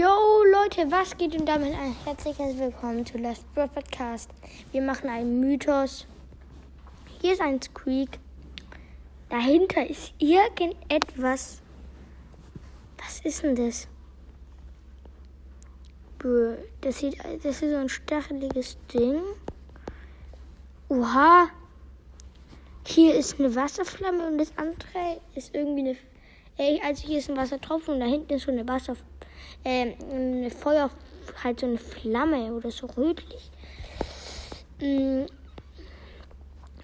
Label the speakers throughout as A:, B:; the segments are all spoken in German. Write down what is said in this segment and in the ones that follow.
A: Yo Leute, was geht und damit ein herzliches Willkommen zu Last Bird Podcast. Wir machen einen Mythos. Hier ist ein Squeak. Dahinter ist irgendetwas. Was ist denn das? Das sieht, das ist so ein stacheliges Ding. Oha. Hier ist eine Wasserflamme und das andere ist irgendwie eine. Ey, also hier ist ein Wassertropfen und da hinten ist so eine Wasser, äh, eine Feuer, halt so eine Flamme oder so rötlich. Mm.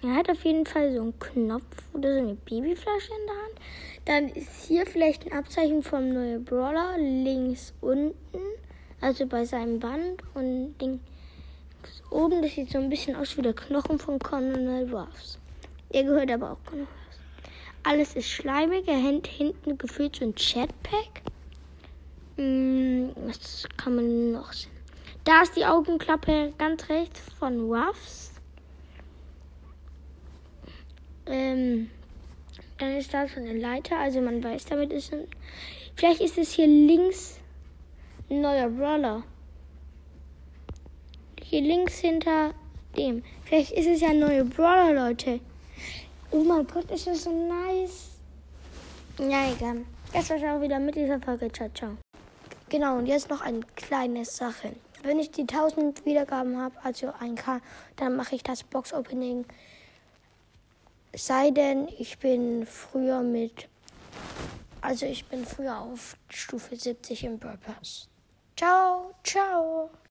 A: Er hat auf jeden Fall so einen Knopf oder so eine Babyflasche in der Hand. Dann ist hier vielleicht ein Abzeichen vom neuen Brawler links unten, also bei seinem Band und Ding oben. Das sieht so ein bisschen aus wie der Knochen von Colonel Ruffs. Der gehört aber auch Ruffs. Alles ist schleimig. Er hängt hinten gefühlt so ein Chatpack. Hm, was kann man noch sehen? Da ist die Augenklappe ganz rechts von Ruffs. Ähm, dann ist da so eine Leiter, also man weiß, damit ist ein. Vielleicht ist es hier links ein neuer Brawler. Hier links hinter dem. Vielleicht ist es ja ein neuer Brawler, Leute. Oh mein Gott, ist das so nice. Ja, egal. Das war's auch wieder mit dieser Folge. Ciao, ciao. Genau, und jetzt noch eine kleine Sache. Wenn ich die 1000 Wiedergaben habe, also 1K, dann mache ich das Box-Opening sei denn, ich bin früher mit, also ich bin früher auf Stufe 70 im Purpose. Ciao, ciao.